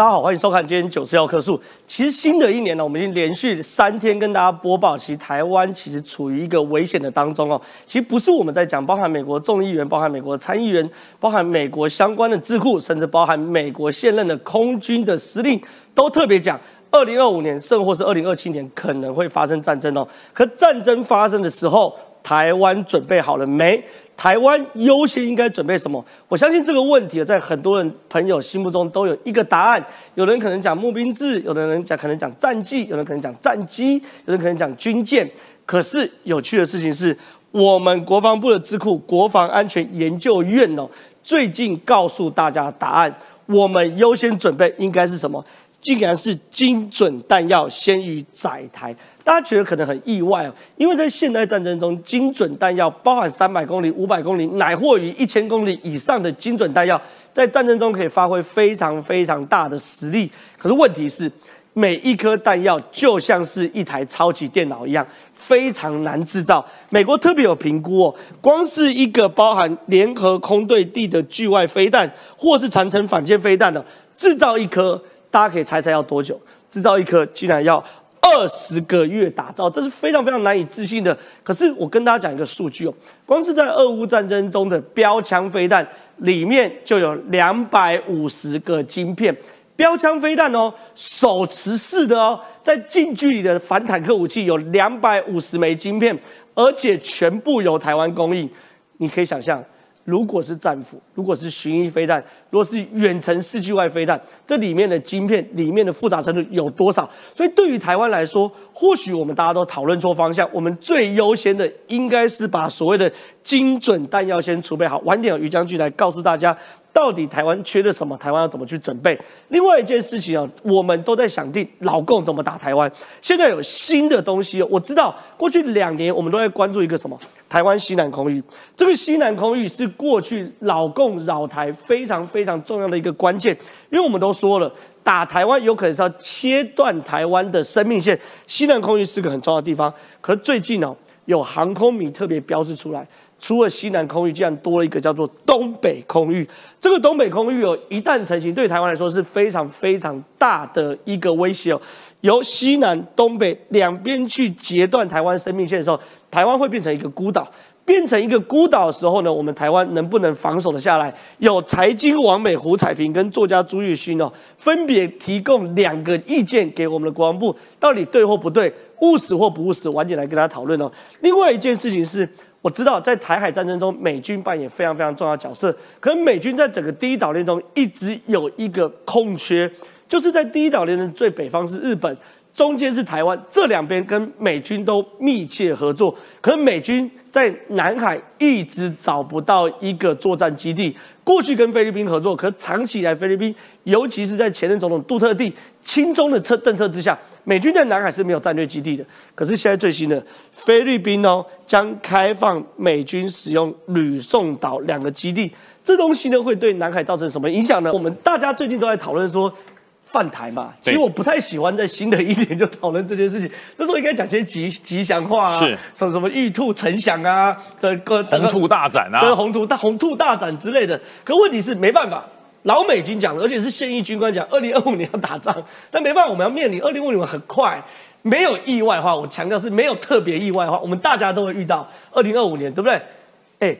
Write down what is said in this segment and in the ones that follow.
大家好，欢迎收看今天九四幺棵树。其实新的一年呢，我们已经连续三天跟大家播报，其实台湾其实处于一个危险的当中哦。其实不是我们在讲，包含美国众议员、包含美国参议员、包含美国相关的智库，甚至包含美国现任的空军的司令，都特别讲，二零二五年甚或是二零二七年可能会发生战争哦。可战争发生的时候，台湾准备好了没？台湾优先应该准备什么？我相信这个问题在很多人朋友心目中都有一个答案。有人可能讲募兵制，有的人讲可能讲战绩，有人可能讲战机，有人可能讲军舰。可是有趣的事情是，我们国防部的智库国防安全研究院哦，最近告诉大家答案，我们优先准备应该是什么？竟然是精准弹药先于载台，大家觉得可能很意外哦，因为在现代战争中，精准弹药包含三百公里、五百公里，乃或于一千公里以上的精准弹药，在战争中可以发挥非常非常大的实力。可是问题是，每一颗弹药就像是一台超级电脑一样，非常难制造。美国特别有评估哦，光是一个包含联合空对地的巨外飞弹，或是长城反舰飞弹的制造一颗。大家可以猜猜要多久？制造一颗竟然要二十个月打造，这是非常非常难以置信的。可是我跟大家讲一个数据哦，光是在俄乌战争中的标枪飞弹里面就有两百五十个晶片。标枪飞弹哦，手持式的哦，在近距离的反坦克武器有两百五十枚晶片，而且全部由台湾供应。你可以想象。如果是战斧，如果是巡弋飞弹，如果是远程四距外飞弹，这里面的晶片里面的复杂程度有多少？所以对于台湾来说，或许我们大家都讨论错方向。我们最优先的应该是把所谓的精准弹药先储备好。晚点有，于将军来告诉大家。到底台湾缺了什么？台湾要怎么去准备？另外一件事情啊，我们都在想定老共怎么打台湾。现在有新的东西，我知道过去两年我们都在关注一个什么？台湾西南空域。这个西南空域是过去老共扰台非常非常重要的一个关键，因为我们都说了，打台湾有可能是要切断台湾的生命线。西南空域是个很重要的地方，可是最近呢，有航空迷特别标示出来。除了西南空域，竟然多了一个叫做东北空域。这个东北空域哦，一旦成型，对台湾来说是非常非常大的一个威胁哦。由西南、东北两边去截断台湾生命线的时候，台湾会变成一个孤岛。变成一个孤岛的时候呢，我们台湾能不能防守的下来？有财经王美胡彩萍跟作家朱玉勋哦，分别提供两个意见给我们的国防部，到底对或不对，务实或不务实，晚点来跟大家讨论哦。另外一件事情是。我知道在台海战争中，美军扮演非常非常重要的角色。可是美军在整个第一岛链中一直有一个空缺，就是在第一岛链的最北方是日本，中间是台湾，这两边跟美军都密切合作。可是美军在南海一直找不到一个作战基地。过去跟菲律宾合作，可长期以来菲律宾，尤其是在前任总统杜特地亲中的策政策之下。美军在南海是没有战略基地的，可是现在最新的菲律宾哦，将开放美军使用吕宋岛两个基地，这东西呢会对南海造成什么影响呢？我们大家最近都在讨论说犯台嘛，其实我不太喜欢在新的一年就讨论这件事情，这时候应该讲些吉吉祥话啊，是什么什么玉兔呈祥啊，这个红兔大展啊，对红兔大红兔大展之类的，可问题是没办法。老美已经讲了，而且是现役军官讲，二零二五年要打仗，但没办法，我们要面临二零五年很快，没有意外的话，我强调是没有特别意外的话，我们大家都会遇到二零二五年，对不对？哎，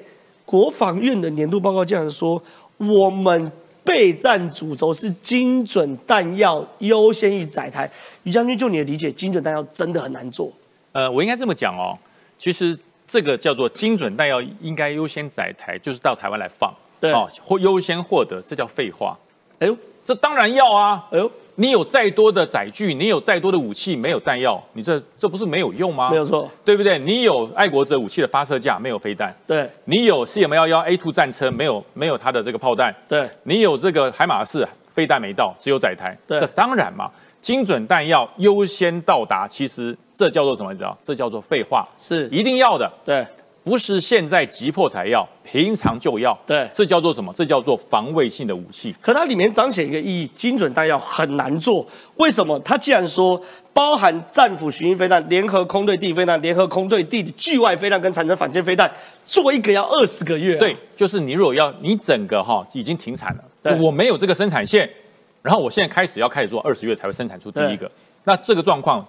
国防院的年度报告这样说，我们备战主轴是精准弹药优先于载台。于将军，就你的理解，精准弹药真的很难做？呃，我应该这么讲哦，其实这个叫做精准弹药应该优先载台，就是到台湾来放。对哦，或优先获得，这叫废话。哎呦，这当然要啊！哎呦，你有再多的载具，你有再多的武器，没有弹药，你这这不是没有用吗？没有错，对不对？你有爱国者武器的发射架，没有飞弹。对，你有 C M 幺幺 A two 战车，没有没有它的这个炮弹。对，你有这个海马式飞弹没到，只有载台。对，这当然嘛，精准弹药优先到达，其实这叫做什么？你知道？这叫做废话，是一定要的。对。不是现在急迫才要，平常就要。对，这叫做什么？这叫做防卫性的武器。可它里面彰显一个意义：精准弹药很难做。为什么？它既然说包含战斧巡弋飞弹、联合空对地飞弹、联合空对地距外飞弹跟产生反舰飞弹，做一个要二十个月。对，就是你如果要你整个哈已经停产了，我没有这个生产线，然后我现在开始要开始做二十月才会生产出第一个。那这个状况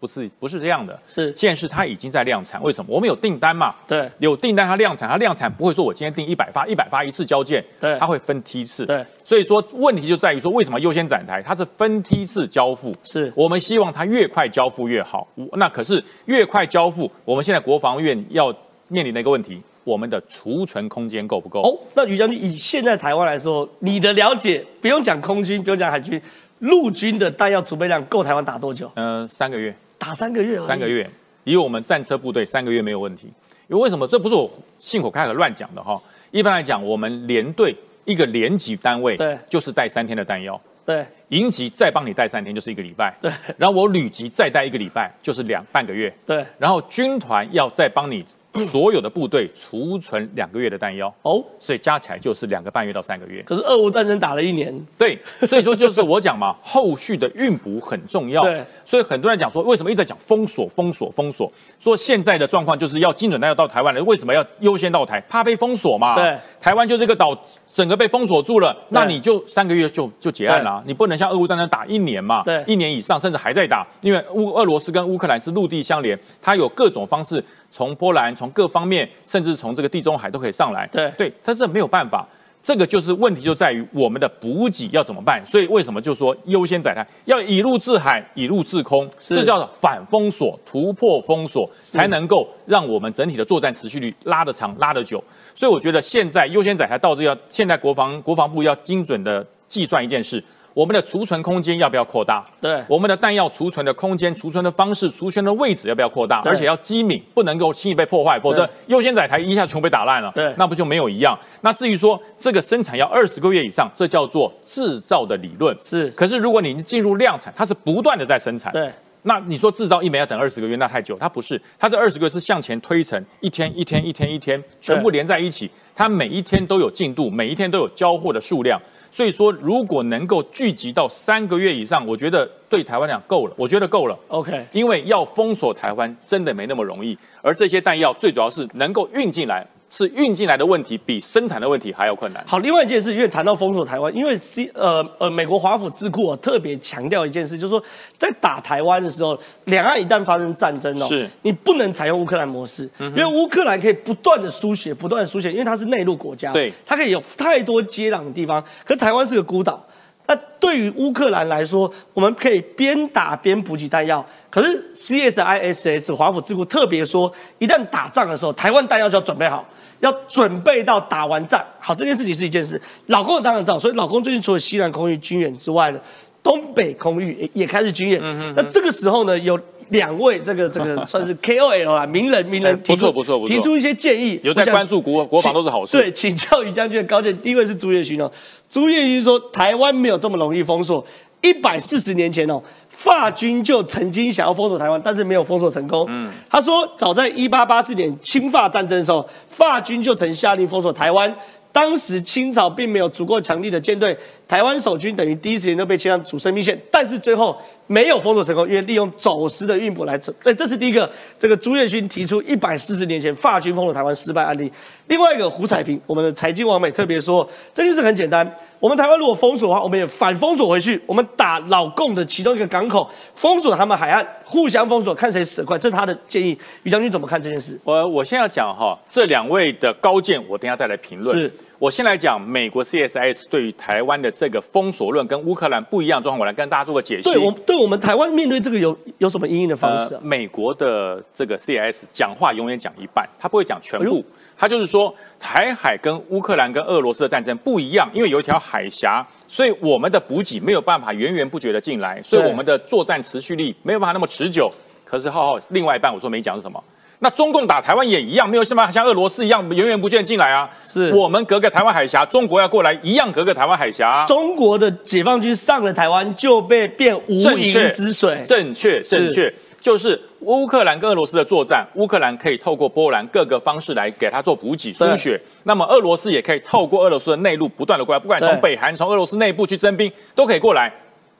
不是不是这样的，是现在是它已经在量产。为什么？我们有订单嘛？对，有订单它量产，它量产不会说我今天订一百发，一百发一次交件，对，它会分梯次。对，所以说问题就在于说为什么优先展台？它是分梯次交付，是我们希望它越快交付越好。那可是越快交付，我们现在国防院要面临的一个问题。我们的储存空间够不够？哦，那于将军以现在台湾来说，你的了解不用讲空军，不用讲海军，陆军的弹药储备量够台湾打多久？呃，三个月，打三个月，三个月，以我们战车部队三个月没有问题。因为为什么？这不是我信口开河乱讲的哈。一般来讲，我们连队一个连级单位，对，就是带三天的弹药，对，营级再帮你带三天，就是一个礼拜，对，然后我旅级再带一个礼拜，就是两半个月，对，然后军团要再帮你。所有的部队储存两个月的弹药哦，所以加起来就是两个半月到三个月。可是俄乌战争打了一年，对，所以说就是我讲嘛，后续的运补很重要。对，所以很多人讲说，为什么一直在讲封锁、封锁、封锁？说现在的状况就是要精准弹药到台湾了，为什么要优先到台？怕被封锁嘛？对，台湾就这个岛整个被封锁住了，那你就三个月就就结案了，你不能像俄乌战争打一年嘛？对，一年以上甚至还在打，因为乌俄罗斯跟乌克兰是陆地相连，它有各种方式。从波兰，从各方面，甚至从这个地中海都可以上来。对对，但是没有办法，这个就是问题，就在于我们的补给要怎么办。所以为什么就说优先载台要以陆制海，以陆制空，这叫反封锁、突破封锁，才能够让我们整体的作战持续率拉得长、拉得久。所以我觉得现在优先载台到这要，现在国防国防部要精准的计算一件事。我们的储存空间要不要扩大？对，我们的弹药储存的空间、储存的方式、储存的位置要不要扩大？而且要机敏，不能够轻易被破坏，否则优先载台一下全被打烂了。对，那不就没有一样？那至于说这个生产要二十个月以上，这叫做制造的理论。是，可是如果你进入量产，它是不断的在生产。对，那你说制造一枚要等二十个月，那太久。它不是，它这二十个月是向前推成一天一天一天一天，全部连在一起，它每一天都有进度，每一天都有交货的数量。所以说，如果能够聚集到三个月以上，我觉得对台湾讲够了。我觉得够了。OK，因为要封锁台湾真的没那么容易，而这些弹药最主要是能够运进来。是运进来的问题比生产的问题还要困难。好，另外一件事，因为谈到封锁台湾，因为 C 呃呃美国华府智库啊特别强调一件事，就是说在打台湾的时候，两岸一旦发生战争哦，是，你不能采用乌克兰模式，因为乌克兰可以不断的输血，不断的输血，因为它是内陆国家，对，它可以有太多接壤的地方，可台湾是个孤岛，那对于乌克兰来说，我们可以边打边补给弹药，可是 CSIS 华府智库特别说，一旦打仗的时候，台湾弹药就要准备好。要准备到打完仗，好，这件事情是一件事。老公当然知道，所以老公最近除了西南空域军演之外呢，东北空域也也开始军演。那这个时候呢，有两位这个这个算是 KOL 啊，名人名人不错不错不错，提出一些建议。有在关注国国防都是好事。对，请教于将军的高见。第一位是朱叶勋哦，朱叶勋说台湾没有这么容易封锁。一百四十年前哦，法军就曾经想要封锁台湾，但是没有封锁成功。嗯，他说，早在一八八四年清法战争的时候，法军就曾下令封锁台湾。当时清朝并没有足够强力的舰队，台湾守军等于第一时间都被切上主生命线。但是最后没有封锁成功，因为利用走私的运补来这这是第一个。这个朱月勋提出一百四十年前法军封锁台湾失败案例。另外一个胡彩平，我们的财经王美特别说，这件事很简单。我们台湾如果封锁的话，我们也反封锁回去。我们打老共的其中一个港口，封锁他们海岸，互相封锁，看谁死得快。这是他的建议。于将军怎么看这件事？我我现在要讲哈，这两位的高见，我等下再来评论。是我先来讲美国 CSIS 对于台湾的这个封锁论跟乌克兰不一样状况，我来跟大家做个解析。对我对我们台湾面对这个有有什么应应的方式？美国的这个 CSIS 讲话永远讲一半，他不会讲全部。他就是说，台海跟乌克兰跟俄罗斯的战争不一样，因为有一条海峡，所以我们的补给没有办法源源不绝的进来，所以我们的作战持续力没有办法那么持久。可是浩浩另外一半我说没讲是什么？那中共打台湾也一样，没有像像俄罗斯一样源源不绝进来啊。是我们隔个台湾海峡，中国要过来一样隔个台湾海峡。中国的解放军上了台湾就被变无垠之水。正确，正确。就是乌克兰跟俄罗斯的作战，乌克兰可以透过波兰各个方式来给他做补给输血，那么俄罗斯也可以透过俄罗斯的内陆不断的过来，不管从北韩、从俄罗斯内部去征兵都可以过来。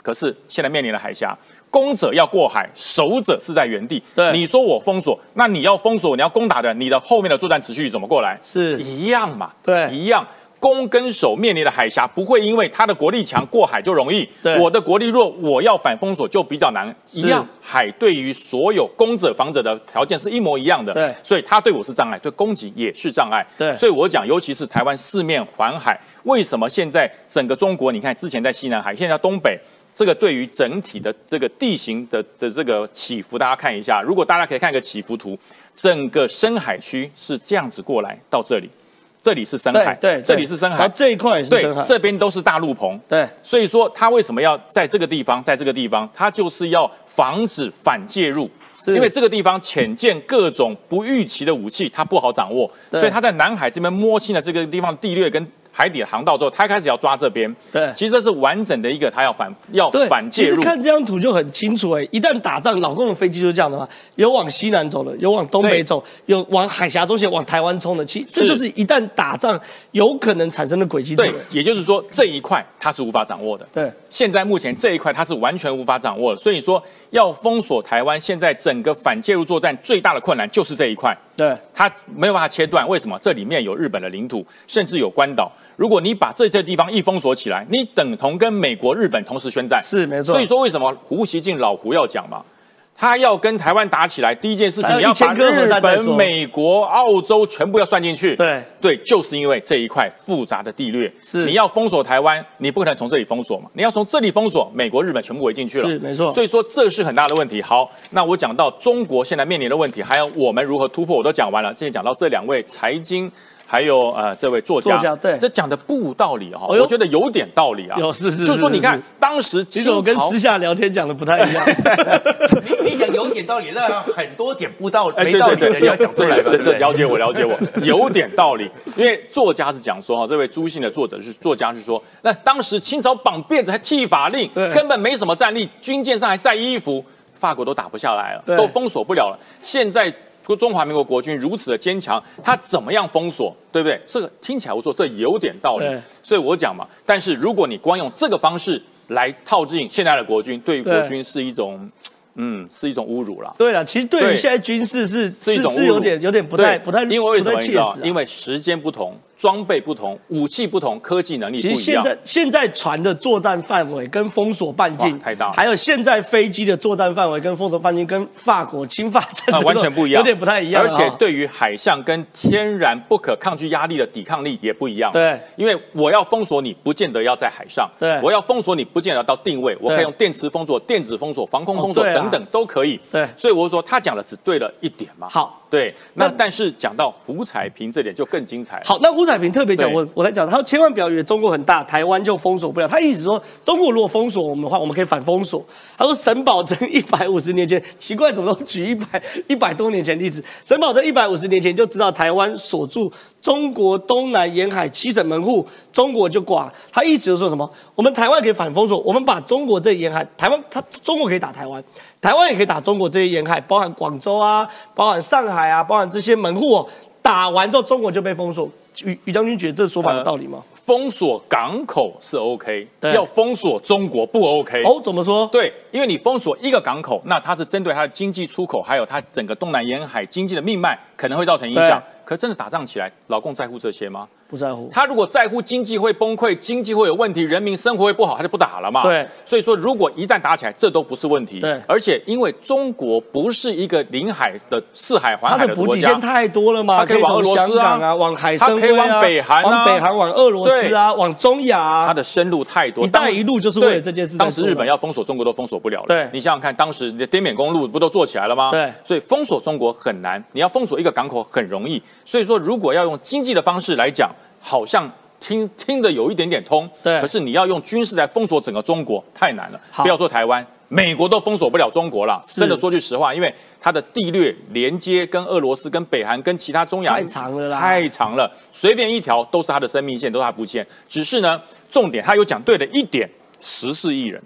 可是现在面临了海峡，攻者要过海，守者是在原地。对，你说我封锁，那你要封锁，你要攻打的，你的后面的作战持续怎么过来？是一样嘛？对，一样。攻跟守面临的海峡不会因为他的国力强过海就容易，我的国力弱，我要反封锁就比较难。一样，海对于所有攻者防者的条件是一模一样的，对，所以他对我是障碍，对攻击也是障碍，对。所以我讲，尤其是台湾四面环海，为什么现在整个中国，你看之前在西南海，现在东北，这个对于整体的这个地形的的这个起伏，大家看一下，如果大家可以看一个起伏图，整个深海区是这样子过来到这里。这里是深海，对，这里是深海，这一块也是深海，这边都是大陆棚，对，所以说他为什么要在这个地方，在这个地方，他就是要防止反介入，因为这个地方潜舰各种不预期的武器，它不好掌握，所以他在南海这边摸清了这个地方地略跟。海底航道之后，他开始要抓这边。对，其实这是完整的一个，他要反要反介入。其实看这张图就很清楚哎，一旦打仗，老共的飞机就是这样的嘛，有往西南走的，有往东北走，有往海峡中线往台湾冲的。其这就是一旦打仗有可能产生的轨迹。对，也就是说这一块他是无法掌握的。对，现在目前这一块他是完全无法掌握的。所以说要封锁台湾，现在整个反介入作战最大的困难就是这一块。对，它没有办法切断。为什么？这里面有日本的领土，甚至有关岛。如果你把这些地方一封锁起来，你等同跟美国、日本同时宣战，是没错。所以说，为什么胡锡进老胡要讲嘛？他要跟台湾打起来，第一件事情你要把日本、美国、澳洲全部要算进去。对对，就是因为这一块复杂的地略，是你要封锁台湾，你不可能从这里封锁嘛？你要从这里封锁，美国、日本全部围进去了，是没错。所以说这是很大的问题。好，那我讲到中国现在面临的问题，还有我们如何突破，我都讲完了。现在讲到这两位财经。还有呃，这位作家，对，这讲的不无道理哈，我觉得有点道理啊。有是是，就是说你看当时其实我跟私下聊天讲的不太一样。你你讲有点道理，那很多点不道理，没道理的要讲出来。这这了解我了解我，有点道理。因为作家是讲说哈，这位朱姓的作者是作家是说，那当时清朝绑辫子还剃法令，根本没什么战力，军舰上还晒衣服，法国都打不下来了，都封锁不了了。现在。说中华民国国军如此的坚强，他怎么样封锁，对不对？这个听起来我说这有点道理，所以我讲嘛。但是如果你光用这个方式来套进现在的国军，对于国军是一种。嗯，是一种侮辱了。对了，其实对于现在军事是是一种是有点有点不太不太，因为为什么你知道？因为时间不同，装备不同，武器不同，科技能力不一样。其实现在现在船的作战范围跟封锁半径太大，还有现在飞机的作战范围跟封锁半径跟法国侵法战 完全不一样，有点不太一样。而且对于海象跟天然不可抗拒压力的抵抗力也不一样。对，因为我要封锁你，不见得要在海上。对，我要封锁你，不见得到定位，我可以用电磁封锁、电子封锁、防空封锁等等都可以。对，所以我说他讲的只对了一点嘛。好，对，那但是讲到胡彩平这点就更精彩。好，那胡彩平特别讲，我我来讲，他千万不要以为中国很大，台湾就封锁不了。他一直说，中国如果封锁我们的话，我们可以反封锁。他说沈葆桢一百五十年前，奇怪，怎么都举一百一百多年前例子？沈葆桢一百五十年前就知道台湾锁住中国东南沿海七省门户，中国就寡。他一直就说什么？我们台湾可以反封锁，我们把中国这沿海，台湾他中国可以打台湾。台湾也可以打中国这些沿海，包含广州啊，包含上海啊，包含这些门户哦。打完之后，中国就被封锁。于于将军觉得这说法有道理吗？封锁港口是 OK，要封锁中国不 OK。哦，怎么说？对，因为你封锁一个港口，那它是针对它的经济出口，还有它整个东南沿海经济的命脉，可能会造成影响。可真的打仗起来，老共在乎这些吗？不在乎。他如果在乎经济会崩溃，经济会有问题，人民生活会不好，他就不打了嘛。对。所以说，如果一旦打起来，这都不是问题。对。而且，因为中国不是一个临海的四海环海的国家，它的补给线太多了嘛，他可以往俄罗斯啊，往海参崴啊，往北韩啊，往北韩，往俄罗斯啊，往中亚啊。它的深入太多。一带一路就是为了这件事。当时日本要封锁中国都封锁不了了。对。你想想看，当时的滇缅公路不都做起来了吗？对。所以封锁中国很难，你要封锁一个港口很容易。所以说，如果要用经济的方式来讲，好像。听听的有一点点通，对。可是你要用军事来封锁整个中国，太难了。不要说台湾，美国都封锁不了中国了。真的说句实话，因为它的地略连接跟俄罗斯、跟北韩、跟其他中亚太长了啦，太长了，随便一条都是它的生命线，都是它补线。只是呢，重点他有讲对的一点，十四亿人，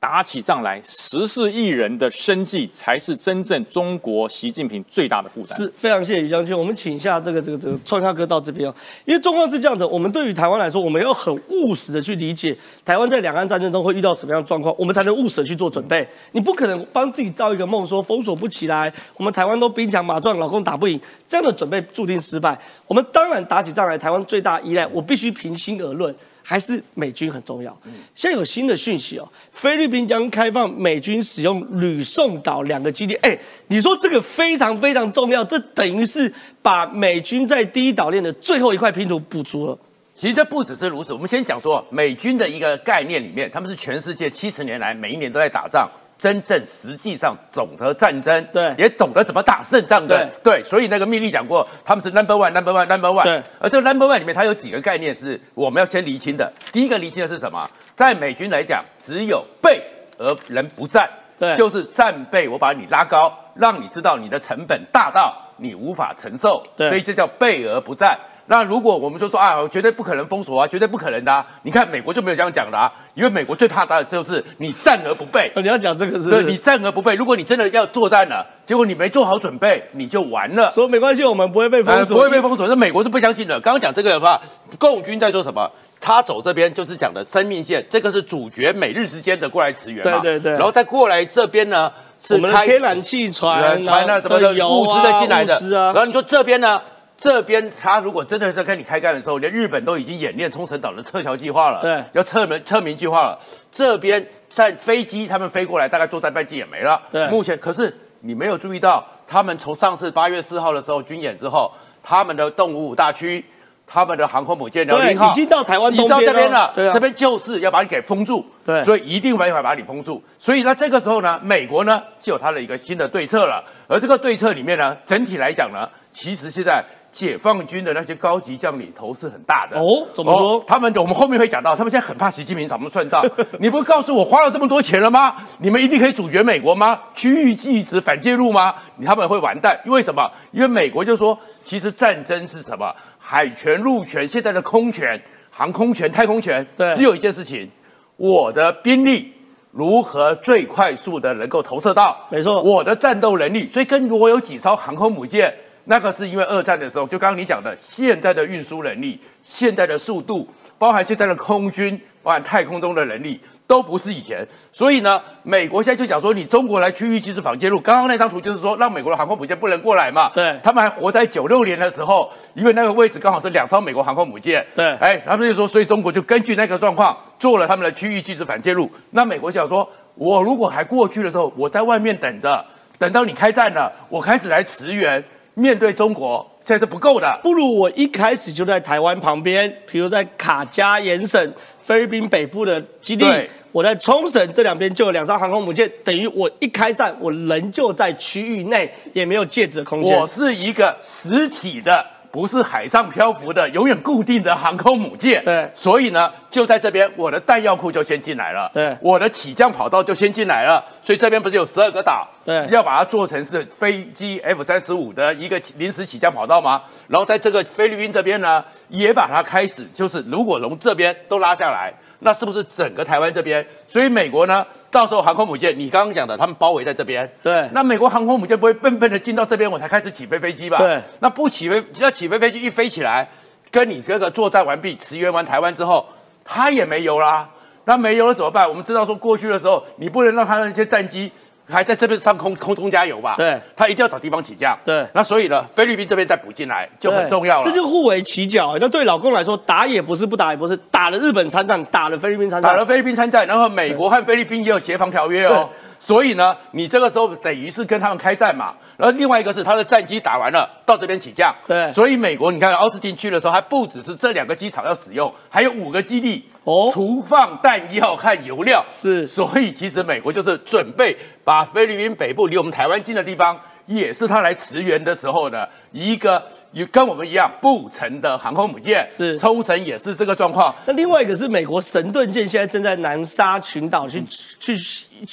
打起仗来，十四亿人的生计才是真正中国习近平最大的负担。是非常谢谢于将军，我们请一下这个这个这个创夏哥到这边哦。因为状况是这样子，我们对于台湾来说，我们要很务实的去理解台湾在两岸战争中会遇到什么样的状况，我们才能务实的去做准备。你不可能帮自己造一个梦，说封锁不起来，我们台湾都兵强马壮，老公打不赢，这样的准备注定失败。我们当然打起仗来，台湾最大依赖，我必须平心而论。还是美军很重要。现在有新的讯息哦，菲律宾将开放美军使用吕宋岛两个基地。哎，你说这个非常非常重要，这等于是把美军在第一岛链的最后一块拼图补足了。其实这不只是如此，我们先讲说美军的一个概念里面，他们是全世界七十年来每一年都在打仗。真正实际上懂得战争，对，也懂得怎么打胜仗的，对，所以那个命令讲过，他们是 number one，number one，number one。对，而这个 number one 里面，它有几个概念是我们要先厘清的。第一个厘清的是什么？在美军来讲，只有备而人不战，对，就是战备，我把你拉高，让你知道你的成本大到你无法承受，对，所以这叫备而不战。那如果我们就说啊，绝对不可能封锁啊，绝对不可能的。你看美国就没有这样讲的啊，因为美国最怕的就是你战而不备。你要讲这个是？对，你战而不备。如果你真的要作战了，结果你没做好准备，你就完了。说没关系，我们不会被封锁，不会被封锁。那美国是不相信的。刚刚讲这个的话，共军在说什么？他走这边就是讲的生命线，这个是主角美日之间的过来驰援嘛？对对对。然后再过来这边呢，是我们的天然气船、船啊什么的物资的进来的。然后你说这边呢？这边他如果真的是在跟你开干的时候，连日本都已经演练冲绳岛的撤侨计划了，对，要撤门撤民计划了。这边在飞机他们飞过来，大概作战半径也没了。对，目前可是你没有注意到，他们从上次八月四号的时候军演之后，他们的动武五大区，他们的航空母舰辽宁号已经到台湾已经到这边了，对啊，这边就是要把你给封住，对，所以一定没法把你封住。所以那，这个时候呢，美国呢就有他的一个新的对策了。而这个对策里面呢，整体来讲呢，其实现在。解放军的那些高级将领头是很大的哦，怎么说？他们我们后面会讲到，他们现在很怕习近平找他们算账。你不告诉我花了这么多钱了吗？你们一定可以阻绝美国吗？区域拒止反介入吗？他们会完蛋，因为什么？因为美国就说，其实战争是什么？海权、陆权，现在的空权、航空权、太空权，对，只有一件事情，我的兵力如何最快速的能够投射到？没错，我的战斗能力，所以跟我有几艘航空母舰。那个是因为二战的时候，就刚刚你讲的，现在的运输能力、现在的速度，包含现在的空军、包含太空中的能力，都不是以前。所以呢，美国现在就讲说，你中国来区域其实反介入。刚刚那张图就是说，让美国的航空母舰不能过来嘛。对。他们还活在九六年的时候，因为那个位置刚好是两艘美国航空母舰。对。哎，他们就说，所以中国就根据那个状况做了他们的区域其实反介入。那美国想说，我如果还过去的时候，我在外面等着，等到你开战了，我开始来驰援。面对中国，这是不够的。不如我一开始就在台湾旁边，比如在卡加延省菲律宾北部的基地，我在冲绳这两边就有两艘航空母舰，等于我一开战，我人就在区域内，也没有戒指的空间。我是一个实体的。不是海上漂浮的、永远固定的航空母舰，对，所以呢，就在这边，我的弹药库就先进来了，对，我的起降跑道就先进来了，所以这边不是有十二个岛，对，要把它做成是飞机 F 三十五的一个临时起降跑道吗？然后在这个菲律宾这边呢，也把它开始，就是如果从这边都拉下来。那是不是整个台湾这边？所以美国呢，到时候航空母舰，你刚刚讲的，他们包围在这边。对。那美国航空母舰不会笨笨的进到这边，我才开始起飞飞机吧？对。那不起飞，只要起飞飞机一飞起来，跟你哥哥作战完毕，驰援完台湾之后，它也没油啦。那没油了怎么办？我们知道说过去的时候，你不能让他的那些战机。还在这边上空空中加油吧？对，他一定要找地方起降。对，那所以呢，菲律宾这边再补进来就很重要了。这就互为其角。那对老公来说，打也不是，不打也不是，打了日本参战，打了菲律宾参战，打了菲律宾参战，然后美国和菲律宾也有协防条约哦。所以呢，你这个时候等于是跟他们开战嘛。然后另外一个是他的战机打完了到这边起降。对，所以美国你看奥斯汀去的时候，还不只是这两个机场要使用，还有五个基地。哦，储放弹药和油料。是，所以其实美国就是准备把菲律宾北部离我们台湾近的地方，也是他来驰援的时候呢，一个也跟我们一样不成的航空母舰，是抽绳也是这个状况。那另外一个是美国神盾舰现在正在南沙群岛去去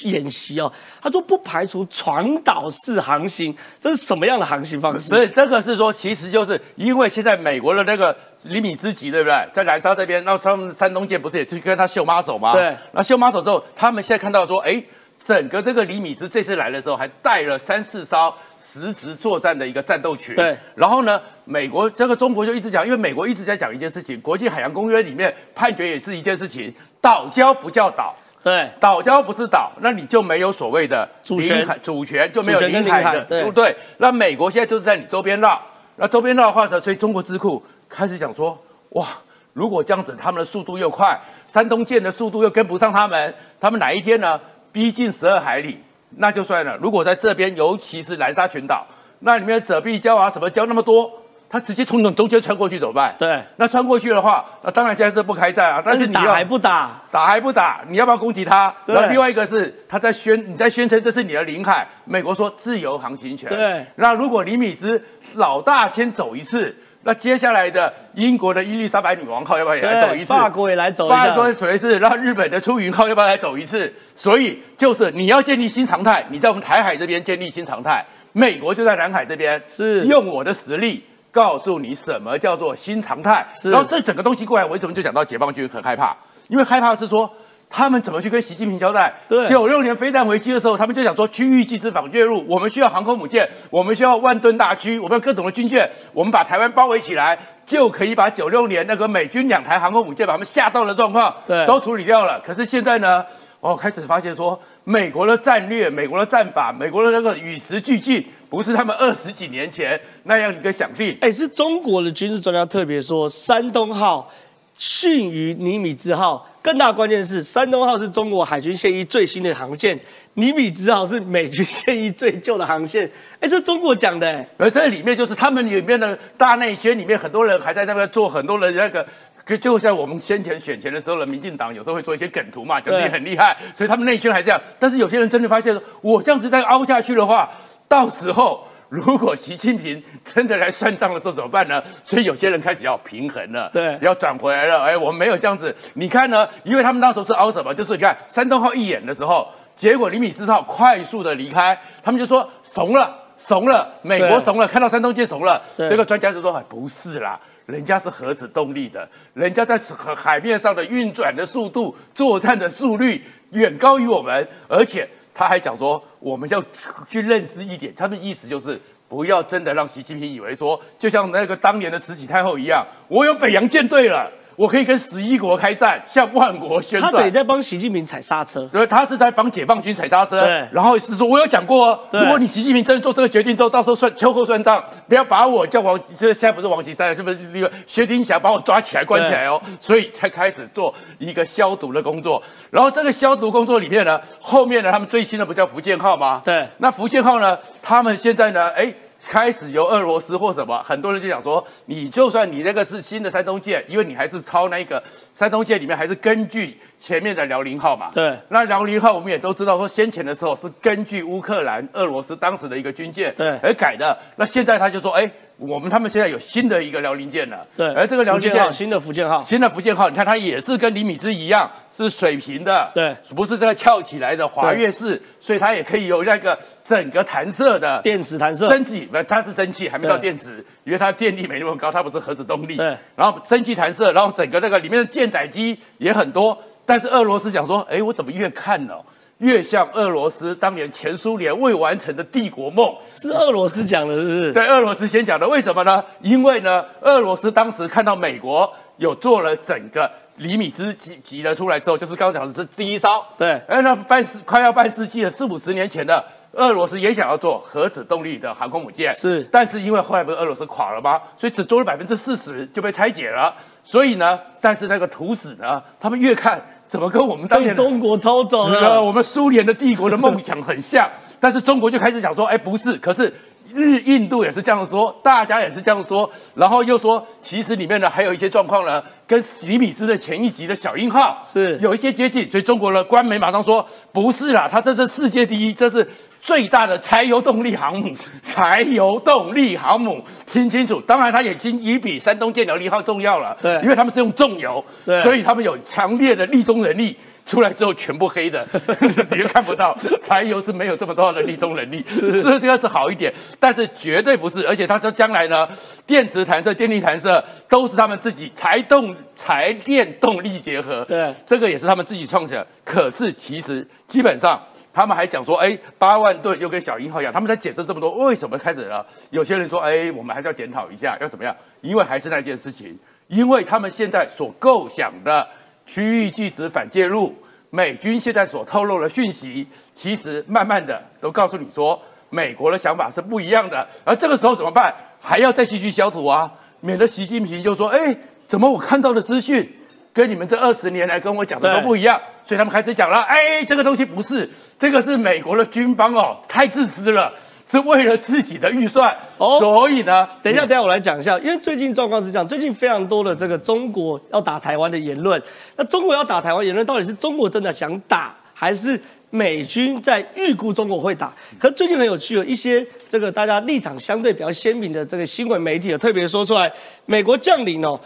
演习哦，他说不排除传导式航行，这是什么样的航行方式？所以这个是说，其实就是因为现在美国的那个厘米之级，对不对？在南沙这边，那他们山东舰不是也去跟他秀妈手吗？对那秀妈手之后，他们现在看到说，哎，整个这个厘米兹这次来的时候，还带了三四艘实质作战的一个战斗群。对然后呢，美国这个中国就一直讲，因为美国一直在讲一件事情，国际海洋公约里面判决也是一件事情，岛礁不叫岛。对，岛礁不是岛，那你就没有所谓的主权主权就没有领海的，对不对？那美国现在就是在你周边绕，那周边绕的话呢，所以中国智库开始讲说，哇，如果这样子，他们的速度又快，山东舰的速度又跟不上他们，他们哪一天呢逼近十二海里，那就算了。如果在这边，尤其是南沙群岛，那里面的遮蔽礁啊什么礁那么多，它直接从你中间穿过去怎么办？对，那穿过去的话，那当然现在是不开战啊，但是你还不打？打还不打，你要不要攻击他？对然后另外一个是他在宣你在宣称这是你的领海，美国说自由航行权。对那如果李米兹老大先走一次，那接下来的英国的伊丽莎白女王号要不要也来走一次？法国也来走一次法国随是，然后日本的出云号要不要来走一次？所以就是你要建立新常态，你在我们台海这边建立新常态，美国就在南海这边是用我的实力。告诉你什么叫做新常态，是然后这整个东西过来，我为什么就讲到解放军很害怕？因为害怕是说他们怎么去跟习近平交代？对九六年飞弹危机的时候，他们就想说区域技师访越入，我们需要航空母舰，我们需要万吨大驱，我们要各种的军舰，我们把台湾包围起来，就可以把九六年那个美军两台航空母舰把他们吓到的状况，对都处理掉了。可是现在呢，哦，开始发现说美国的战略、美国的战法、美国的那个与时俱进，不是他们二十几年前那样一个想定。哎，是中国的军事专家特别说，山东号逊于尼米兹号。更大关键是，山东号是中国海军现役最新的航线，尼米兹号是美军现役最旧的航线。哎，这中国讲的，哎，而这里面就是他们里面的大内宣里面，很多人还在那边做很多人那个。可就像我们先前选前的时候的民进党有时候会做一些梗图嘛，讲自己很厉害，所以他们内圈还这样。但是有些人真的发现，我这样子再凹下去的话，到时候如果习近平真的来算账的时候怎么办呢？所以有些人开始要平衡了，对要转回来了。哎，我们没有这样子。你看呢？因为他们那时候是凹什么？就是你看山东号一演的时候，结果李米斯号快速的离开，他们就说怂了。怂了，美国对怂了，看到山东舰怂了。对这个专家就说：“哎，不是啦，人家是核子动力的，人家在海海面上的运转的速度、作战的速率远高于我们，而且他还讲说，我们要去认知一点，他的意思就是。”不要真的让习近平以为说，就像那个当年的慈禧太后一样，我有北洋舰队了，我可以跟十一国开战，向万国宣战他。得在帮习近平踩刹车。对，他是在帮解放军踩刹车，对然后是说，我有讲过哦，如果你习近平真的做这个决定之后，到时候算秋后算账，不要把我叫王，这现在不是王岐山了，是不是那个薛丁霞把我抓起来关起来哦？所以才开始做一个消毒的工作。然后这个消毒工作里面呢，后面呢，他们最新的不叫福建号吗？对那福建号呢，他们现在呢，哎。开始由俄罗斯或什么，很多人就想说，你就算你那个是新的山东舰，因为你还是抄那个山东舰里面还是根据前面的辽宁号嘛。对那辽宁号我们也都知道，说先前的时候是根据乌克兰、俄罗斯当时的一个军舰对而改的。那现在他就说，哎，我们他们现在有新的一个辽宁舰了。对，而这个辽宁舰新的福建号，新的福建号，你看它也是跟李米兹一样是水平的，对不是这个翘起来的滑跃式，所以它也可以有那个整个弹射的电磁弹射。蒸汽，不，它是蒸汽，还没到对电池，因为它电力没那么高，它不是核子动力。对然后蒸汽弹射，然后整个那个里面的舰载机也很多，但是俄罗斯想说，哎，我怎么越看哦，越像俄罗斯当年前苏联未完成的帝国梦。是俄罗斯讲的，是不是？对，俄罗斯先讲的，为什么呢？因为呢，俄罗斯当时看到美国有做了整个厘米之级级的出来之后，就是刚刚讲的是第一艘。对哎，那半世快要半世纪了，四五十年前的俄罗斯也想要做核子动力的航空母舰，是但是因为后来不是俄罗斯垮了吗？所以只做了百分之四十就被拆解了。所以呢，但是那个图纸呢，他们越看怎么跟我们当年中国偷走呃，了。我们苏联的帝国的梦想很像，但是中国就开始讲说，哎，不是，可是日印度也是这样说，大家也是这样说，然后又说，其实里面呢还有一些状况呢，跟李米兹的前一集的小鹰号是有一些接近，所以中国的官媒马上说不是啦，他这是世界第一，这是最大的柴油动力航母，柴油动力航母，听清楚，当然它已经已比山东舰辽利号重要了，对因为他们是用重油，对所以他们有强烈的立中能力。出来之后全部黑的，你又看不到。柴油是没有这么多的立中能力，是这个是好一点，但是绝对不是。而且他说将来呢，电池弹射、电力弹射都是他们自己柴动柴电动力结合，对这个也是他们自己创起来。可是其实基本上。他们还讲说，哎，八万吨又跟小鹰号一样，他们在解释这么多，为什么开始了？有些人说，哎，我们还是要检讨一下，要怎么样？因为还是那件事情，因为他们现在所构想的区域拒止反介入，美军现在所透露的讯息，其实慢慢的都告诉你说，美国的想法是不一样的。而这个时候怎么办？还要再继续消毒啊，免得习近平就说，哎，怎么我看到的资讯？跟你们这二十年来跟我讲的都不一样，所以他们开始讲了，哎，这个东西不是，这个是美国的军方哦，太自私了，是为了自己的预算，哦所以呢，等一下，等一下，我来讲一下，因为最近状况是这样，最近非常多的这个中国要打台湾的言论。那中国要打台湾言论，到底是中国真的想打，还是美军在预估中国会打？可最近很有趣，有一些这个大家立场相对比较鲜明的这个新闻媒体有特别说出来，美国将领哦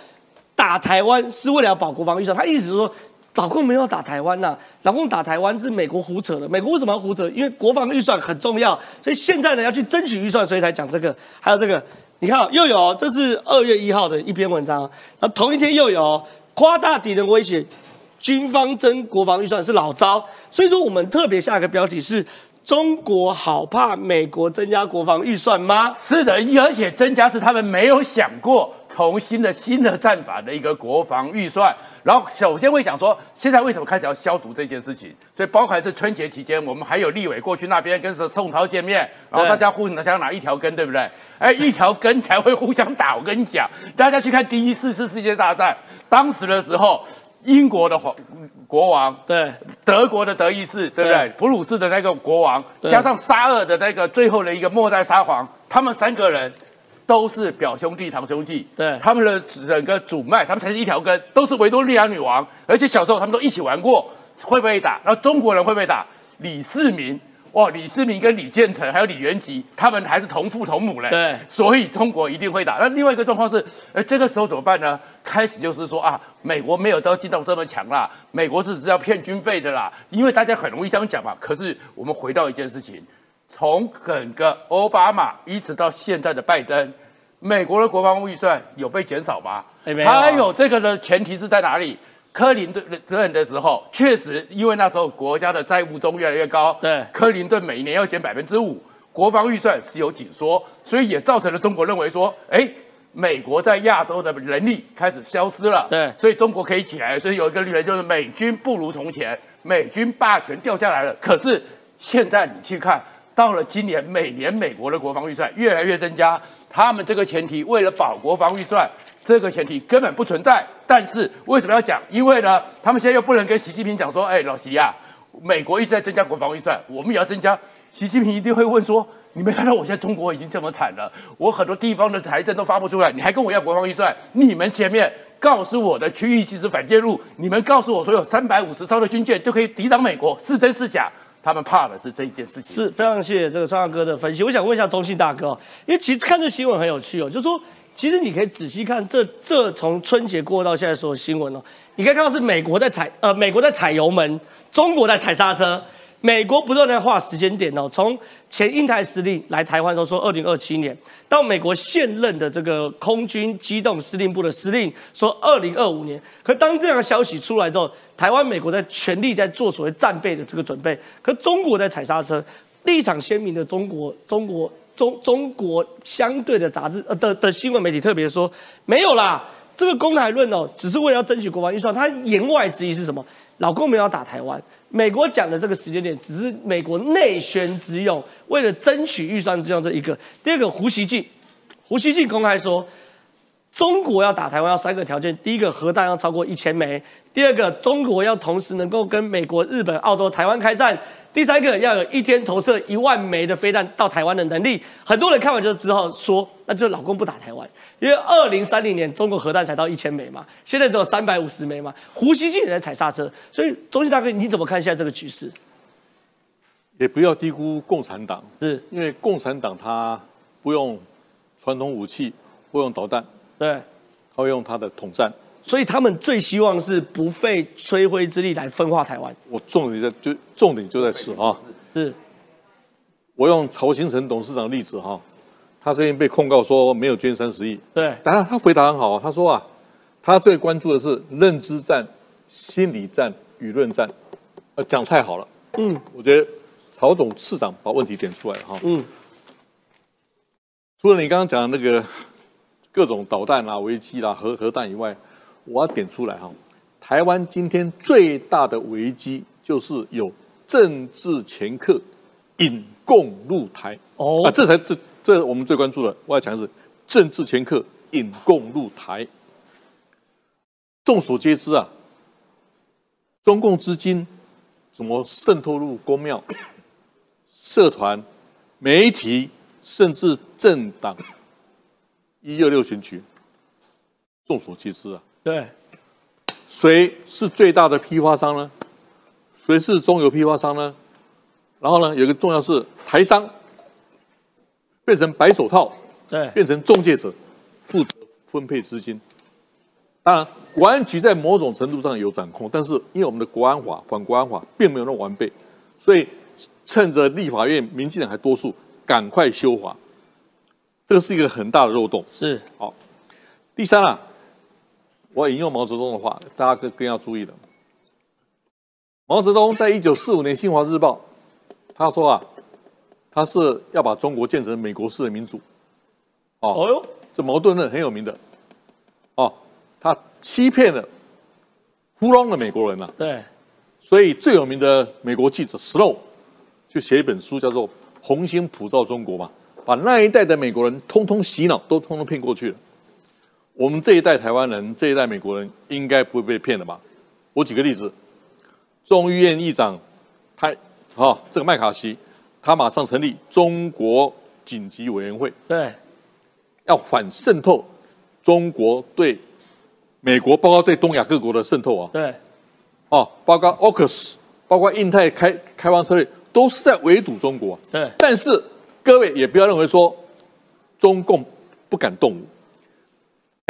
打台湾是为了保国防预算，他意思说。老共没有打台湾呐、老共打台湾是美国胡扯的。美国为什么要胡扯？因为国防预算很重要，所以现在呢要去争取预算，所以才讲这个。还有这个，你看、又有这是二月一号的一篇文章，那同一天又有夸大敌人威胁，军方争国防预算是老招。所以说我们特别下一个标题是：中国好怕美国增加国防预算吗？是的，而且增加是他们没有想过重新的新的战法的一个国防预算。然后首先会想说，现在为什么开始要消毒这件事情？所以包括是春节期间，我们还有立委过去那边跟宋涛见面，然后大家互相拿一条根，对不对？哎，一条根才会互相打。我跟你讲，大家去看第一次世世界大战，当时的时候，英国的皇国王对，德国的德意志，对不对对？普鲁士的那个国王，加上沙俄的那个最后的一个末代沙皇，他们三个人都是表兄弟、堂兄弟。对他们的整个主脉，他们才是一条根，都是维多利亚女王，而且小时候他们都一起玩过，会不会打？然后中国人会不会打？李世民。哇，李世民跟李建成还有李元吉，他们还是同父同母嘞。对所以中国一定会打。那另外一个状况是，呃，这个时候怎么办呢？开始就是说啊，美国没有到进到这么强啦，美国是只要骗军费的啦，因为大家很容易这样讲嘛。可是我们回到一件事情，从整个奥巴马一直到现在的拜登，美国的国防预算有被减少吗？哎没有有这个的前提是在哪里？克林顿任的时候，确实因为那时候国家的债务中越来越高，对克林顿每年要减百分之五，国防预算是有紧缩，所以也造成了中国认为说，哎，美国在亚洲的能力开始消失了，对所以中国可以起来，所以有一个理论就是美军不如从前，美军霸权掉下来了。可是现在你去看，到了今年，每年美国的国防预算越来越增加，他们这个前提为了保国防预算。这个前提根本不存在，但是为什么要讲？因为呢，他们现在又不能跟习近平讲说，哎，老习呀、美国一直在增加国防预算，我们也要增加。习近平一定会问说：“你没看到我现在中国已经这么惨了，我很多地方的财政都发不出来，你还跟我要国防预算？你们前面告诉我的区域其实反介入，你们告诉我说有三百五十艘的军舰就可以抵挡美国，是真是假？他们怕的是这一件事情。是非常谢谢这个川大哥的分析。我想问一下中信大哥、因为其实看这新闻很有趣哦，就是说，其实你可以仔细看这这从春节过到现在所有新闻哦，你可以看到是美国在踩呃美国在踩油门，中国在踩刹车。美国不断在画时间点哦，从前印太司令来台湾的时候说二零二七年，到美国现任的这个空军机动司令部的司令说二零二五年。可当这样的消息出来之后，台湾、美国在全力在做所谓战备的这个准备，可中国在踩刹车。立场鲜明的中国，中国中中国相对的杂志呃的的新闻媒体特别说没有啦，这个公台论哦，只是为了要争取国防预算，他言外之意是什么？老公没有要打台湾，美国讲的这个时间点只是美国内宣之用，为了争取预算之用这一个。第二个，胡锡进，胡锡进公开说，中国要打台湾要三个条件：第一个，核弹要超过一千枚；第二个，中国要同时能够跟美国、日本、澳洲、台湾开战；第三个要有一天投射一万枚的飞弹到台湾的能力。很多人看完就之后说，那就老公不打台湾，因为二零三零年中国核弹才到一千枚嘛，现在只有三百五十枚嘛，胡锡进也在踩刹车。所以，中信大哥，你怎么看现在这个局势？也不要低估共产党，是因为共产党他不用传统武器，不用导弹，对，他会用他的统战。所以他们最希望是不费吹灰之力来分化台湾。我重点在就重点就在此啊，是。我用曹新成董事长的例子哈，他最近被控告说没有捐三十亿，对，但他他回答很好啊，他说啊，他最关注的是认知战、心理战、舆论战，呃，讲太好了，嗯。我觉得曹董事长把问题点出来了哈，嗯，除了你刚刚讲的那个各种导弹啊、危机啦、核核弹以外，我要点出来哈，台湾今天最大的危机就是有政治掮客引共入台哦啊，这才这这我们最关注的。我要讲的是政治掮客引共入台。众所皆知啊，中共资金怎么渗透入公庙、社团、媒体，甚至政党。一二六选举，众所皆知啊。对，谁是最大的批发商呢？谁是中油批发商呢？然后呢，有一个重要是台商变成白手套，对，变成中介者，负责分配资金。当然，国安局在某种程度上有掌控，但是因为我们的国安法、反国安法并没有那么完备，所以趁着立法院民进党还多数，赶快修法。这个是一个很大的漏洞。是好第三啊，我引用毛泽东的话，大家更更要注意了。毛泽东在一九四五年《新华日报》，他说啊，他是要把中国建成美国式的民主。哦，哎呦，这矛盾论很有名的。哦，他欺骗了、糊弄了美国人了、对，所以最有名的美国记者 Slow 就写一本书，叫做《红星普照中国》嘛，把那一代的美国人通通洗脑，都通通骗过去了。我们这一代台湾人，这一代美国人应该不会被骗了吧？我举个例子，众议院议长他，哦，这个麦卡锡，他马上成立中国紧急委员会，对，要反渗透中国对美国，包括对东亚各国的渗透啊。对，哦，包括 AUKUS，包括印太开开放策略，都是在围堵中国。对，但是各位也不要认为说中共不敢动武，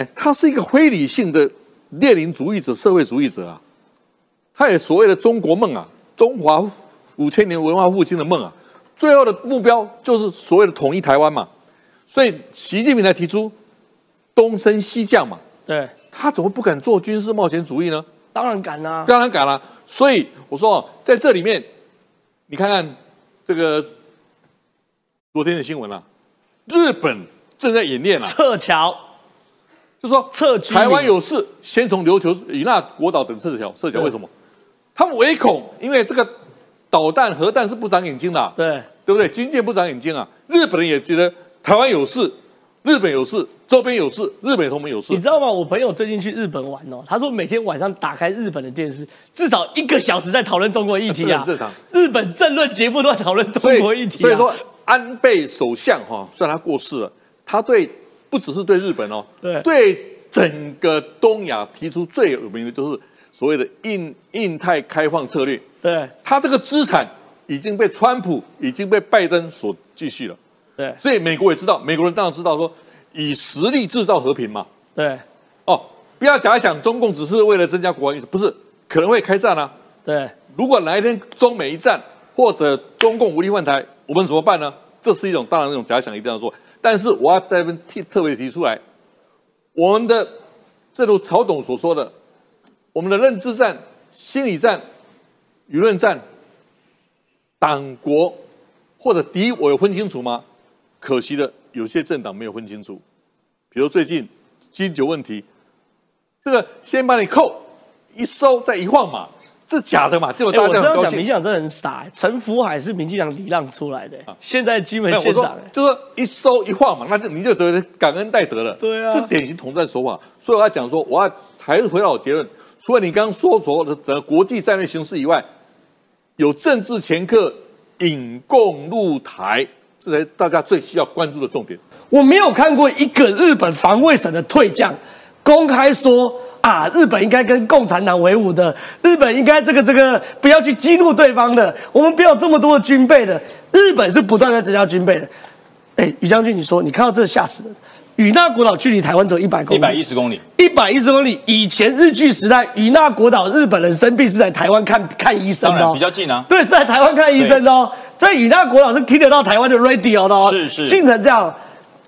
哎，他是一个非理性的列宁主义者、社会主义者啊，他也所谓的中国梦啊，中华五千年文化复兴的梦啊，最后的目标就是所谓的统一台湾嘛。所以习近平才提出东升西降嘛，对，他怎么不敢做军事冒险主义呢？当然敢啦、当然敢啊。所以我说哦，在这里面，你看看这个昨天的新闻啊，日本正在演练啊，撤侨、就说撤台湾有事，先从琉球、以那国岛等撤侨。撤侨对为什么？他们唯恐因为这个导弹、核弹是不长眼睛的啊、对，对不对？军舰不长眼睛啊。日本人也觉得台湾有事，日本有事，周边有事，日本同盟有事你。知道吗？我朋友最近去日本玩哦，他说每天晚上打开日本的电视，至少一个小时在讨论中国议题很。正常。日本政论节目都在讨论中国议题、啊。所以说，安倍首相哈、虽然他过世了，他对不只是对日本哦，对对整个东亚提出最有名的就是所谓的印印太开放策略。对他这个资产已经被川普、已经被拜登所继续了，对所以美国也知道，美国人当然知道说，以实力制造和平嘛。对哦，不要假想中共只是为了增加国安意识，不是，可能会开战啊。对如果哪一天中美一战，或者中共无力换台，我们怎么办呢？这是一种当然一种假想，一定要做。但是我要在这边提特别提出来，我们的正如曹董所说的，我们的认知战、心理战、舆论战，党国或者敌我有分清楚吗？可惜的，有些政党没有分清楚。比如最近金九问题，这个先把你扣一收再一晃嘛，这假的嘛，哎、大我这样讲，民。进党真的很傻、欸。陈福海是民进党礼让出来的、欸现在基本没有，我说县长、欸。就说一收一晃嘛，那就你就得感恩戴德了。对啊这典型统战手法。所以我要讲说，我要还是回到我结论，除了你刚刚说所有的整个国际战略形势以外，有政治前客引共入台，这才是大家最需要关注的重点。我没有看过一个日本防卫省的退将公开说啊，日本应该跟共产党为伍的，日本应该这个这个不要去激怒对方的，我们不要有这么多的军备的。日本是不断在增加军备的。哎，于将军，你说你看到这吓死人。与那国岛距离台湾只有一百公里，一百一十公里，一百一十公里。以前日据时代，与那国岛日本人生病是在台湾看看医生的，比较近啊。对，是在台湾看医生的哦。所以与那国岛是听得到台湾的 radio 的哦。是是，近成这样。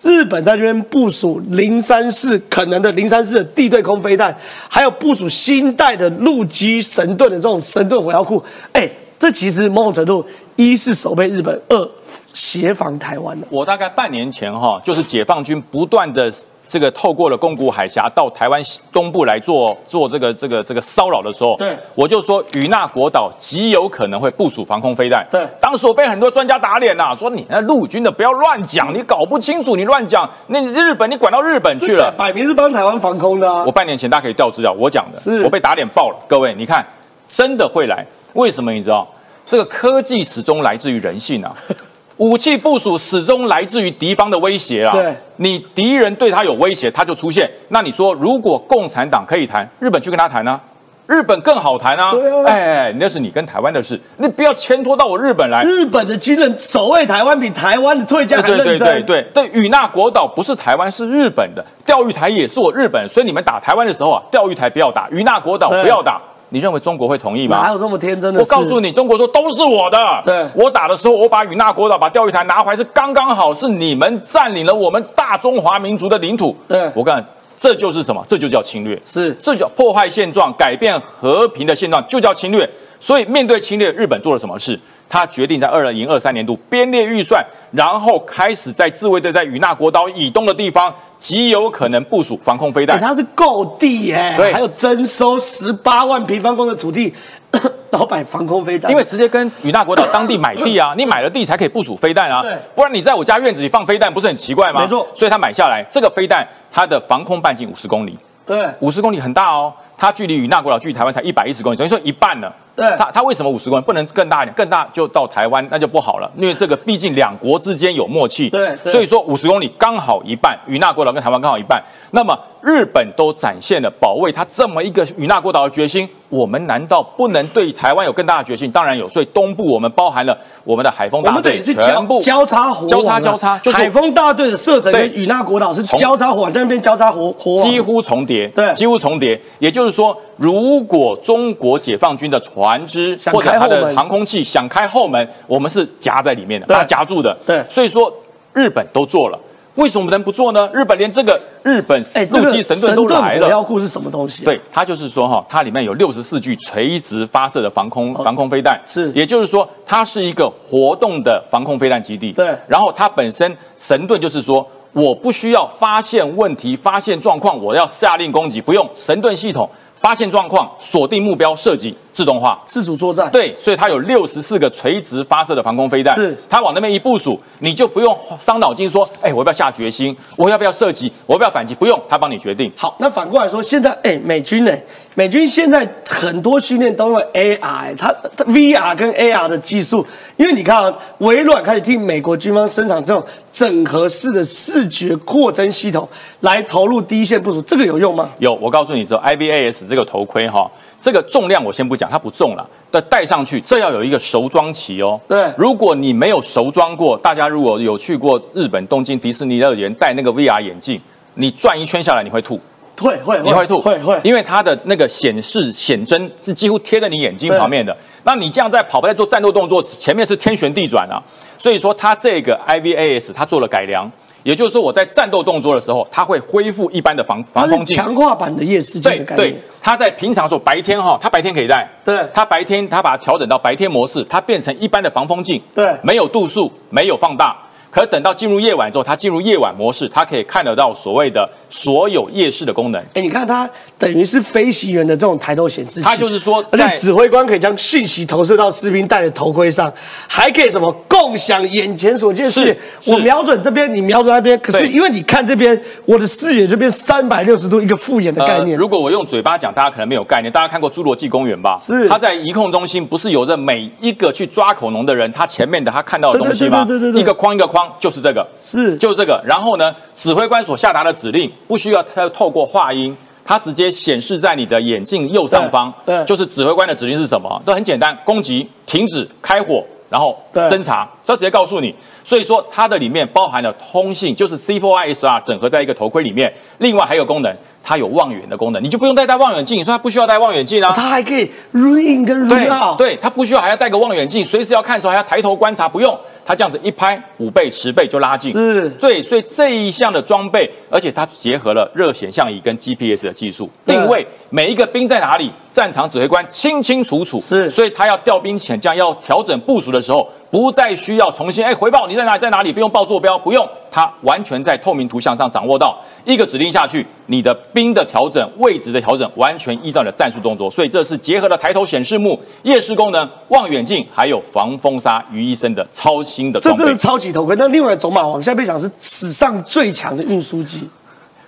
日本在这边部署零三四可能的零三四的地对空飞弹，还有部署新代的陆基神盾的这种神盾火药库。哎，这其实某种程度，一是守备日本，二协防台湾的。我大概半年前哈，就是解放军不断的。这个透过了宫古海峡到台湾东部来做做这个这个这个骚扰的时候，对，我就说与那国岛极有可能会部署防空飞弹。对，当时我被很多专家打脸呐，说你那陆军的不要乱讲，你搞不清楚，你乱讲，那日本你管到日本去了，摆明是帮台湾防空的。我半年前大家可以调资料，我讲的，是我被打脸爆了。各位，你看，真的会来？为什么？你知道，这个科技始终来自于人性啊。武器部署始终来自于敌方的威胁啊！对，你敌人对他有威胁，他就出现。那你说，如果共产党可以谈，日本去跟他谈呢？日本更好谈啊！对啊，哎，那是你跟台湾的事，你不要牵拖到我日本来。日本的军人守卫台湾比台湾的退将还认真。对对对对，对，与那国岛不是台湾，是日本的。钓鱼台也是我日本，所以你们打台湾的时候啊，钓鱼台不要打，与那国岛不要打。你认为中国会同意吗？哪有这么天真的？我告诉你，中国说都是我的。对，我打的时候，我把与那国岛、把钓鱼台拿回来，是刚刚好，是你们占领了我们大中华民族的领土。对，我看这就是什么？这就叫侵略。是，这叫破坏现状、改变和平的现状，就叫侵略。所以面对侵略，日本做了什么事？他决定在二零二三年度编列预算，然后开始在自卫队在与那国岛以东的地方极有可能部署防空飞弹。他是购地耶，对，还有征收十八万平方公里的土地，老摆防空飞弹。因为直接跟与那国岛当地买地啊，你买了地才可以部署飞弹啊，不然你在我家院子里放飞弹不是很奇怪吗？没错，所以他买下来这个飞弹，它的防空半径五十公里，对，五十公里很大哦，它距离与那国岛距离台湾才一百一十公里，等于说一半呢。对，它它为什么五十公里不能更大一点？更大就到台湾，那就不好了，因为这个毕竟两国之间有默契。对，所以说五十公里刚好一半，与那国岛跟台湾刚好一半。那么日本都展现了保卫它这么一个与那国岛的决心，我们难道不能对台湾有更大的决心？当然有。所以东部我们包含了我们的海风大队，全部交叉火，交叉交叉，就是海风大队的射程跟与那国岛是交叉火，在那边交叉火火，几乎重叠。对，几乎重叠。也就是说，如果中国解放军的船只或者它的航空器想开后门，我们是夹在里面的，把它夹住的。对，所以说日本都做了，为什么能不做呢？日本连这个日本陆基神盾都来了。火药库是什么东西？对，它就是说哈，它里面有六十四具垂直发射的防空防空飞弹，是，也就是说它是一个活动的防空飞弹基地。对，然后它本身神盾就是说，我不需要发现问题、发现状况，我要下令攻击，不用神盾系统。发现状况，锁定目标，射击，自动化，自主作战。对，所以它有六十四个垂直发射的防空飞弹。是，它往那边一部署，你就不用伤脑筋说，哎，我要不要下决心？我要不要射击？我要不要反击？不用，它帮你决定。好，那反过来说，现在，哎，美军呢？美军现在很多训练都用 AR，它它 VR 跟 AR 的技术，因为你看啊，微软开始替美国军方生产这种整合式的视觉扩增系统，来投入第一线部署，这个有用吗？有，我告诉你，这 IVAS 这个头盔哈，这个重量我先不讲，它不重了，但戴上去这要有一个熟装期哦。对，如果你没有熟装过，大家如果有去过日本东京迪士尼乐园戴那个 VR 眼镜，你转一圈下来你会吐。会会你会吐会会，因为它的那个显示显真是几乎贴在你眼睛旁边的。那你这样在跑步在做战斗动作，前面是天旋地转啊。所以说它这个 IVAS 它做了改良，也就是说我在战斗动作的时候，它会恢复一般的防防风镜，强化版的夜视镜。对对，它在平常时候白天哈，它白天可以戴。对，它白天它把它调整到白天模式，它变成一般的防风镜。对，没有度数，没有放大。可等到进入夜晚之后，它进入夜晚模式，它可以看得到所谓的所有夜视的功能。哎，你看它等于是飞行员的这种抬头显示器，它就是说，而且指挥官可以将讯息投射到士兵戴的头盔上，还可以什么共享眼前所见视野。是我瞄准这边，你瞄准那边，可是因为你看这边，我的视野这边三百六十度一个复眼的概念。呃如果我用嘴巴讲，大家可能没有概念。大家看过《侏罗纪公园》吧？是他在移控中心，不是有着每一个去抓恐龙的人，他前面的他看到的东西吗？对对对对对对一个框一个框，就是这个，是就是这个。然后呢，指挥官所下达的指令，不需要他透过话音。它直接显示在你的眼镜右上方，对对就是指挥官的指令是什么？都很简单，攻击、停止、开火，然后对侦查，这直接告诉你。所以说，它的里面包含了通信，就是 C4ISR 整合在一个头盔里面。另外还有功能，它有望远的功能，你就不用再戴望远镜。你说它不需要戴望远镜啊？它还可以 in 跟 run 对 out。对，它不需要还要戴个望远镜，随时要看的时候还要抬头观察，不用，它这样子一拍五倍、十倍就拉近。是。对，所以这一项的装备，而且它结合了热显像仪跟 GPS 的技术，定位每一个兵在哪里，战场指挥官清清楚楚。是所以他要调兵遣将，要调整部署的时候，不再需要重新哎回报你在哪里在哪里，不用报坐标，不用，他完全在透明图像上掌握到一个指令下去，你的兵的调整位置的调整，完全依照你的战术动作。所以这是结合了抬头显示幕、夜视功能、望远镜，还有防风沙于一身的超新的装备这真是。超级头盔。那另外走马往下被讲是史上最强的运输机，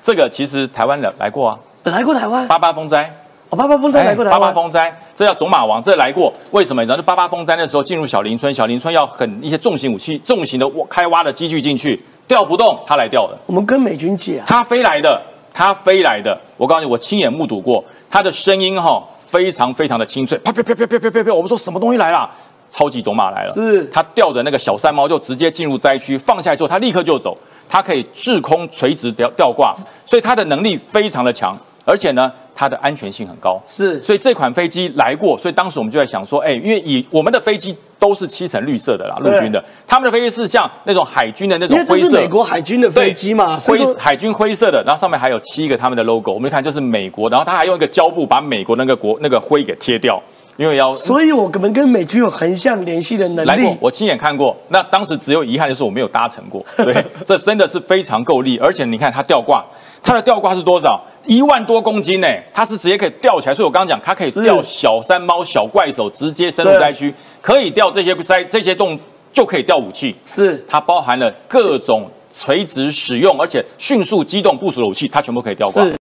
这个其实台湾人来过啊，来过台湾，八八风灾。哦，八八风灾来过台八八湾，风灾，这叫走马王，这来过。为什么？你知道，就八八风灾那时候进入小林村，小林村要很一些重型武器、重型的挖开挖的机具进去，调不动，他来调的，我们跟美军借啊，他飞来的，他飞来的。我告诉你，我亲眼目睹过，他的声音哈、非常非常的清脆，啪啪啪啪啪啪啪啪，我们说什么东西来了？超级走马来了，是他吊着那个小山猫就直接进入灾区，放下来之后他立刻就走，它可以滞空垂直吊吊挂，所以它的能力非常的强，而且呢，它的安全性很高。是。所以这款飞机来过，所以当时我们就在想说，哎，因为以我们的飞机都是漆成绿色的啦，陆军的，他们的飞机是像那种海军的那因为这种灰色，是美国海军的飞机嘛，灰海军灰色的，然后上面还有七个他们的 logo，我们一看就是美国，然后他还用一个胶布把美国那个国那个灰给贴掉，因为要所以我们跟美军有横向联系的能力，。来过我亲眼看过。那当时只有遗憾的是我没有搭乘过，对，这真的是非常够力，而且你看它吊挂，它的吊挂是多少？一万多公斤呢，它是直接可以吊起来。所以我刚刚讲，它可以吊小山猫、小怪手，直接深入灾区，可以吊这些灾这些洞，就可以吊武器。是它包含了各种垂直使用，而且迅速机动部署的武器，它全部可以吊挂。是。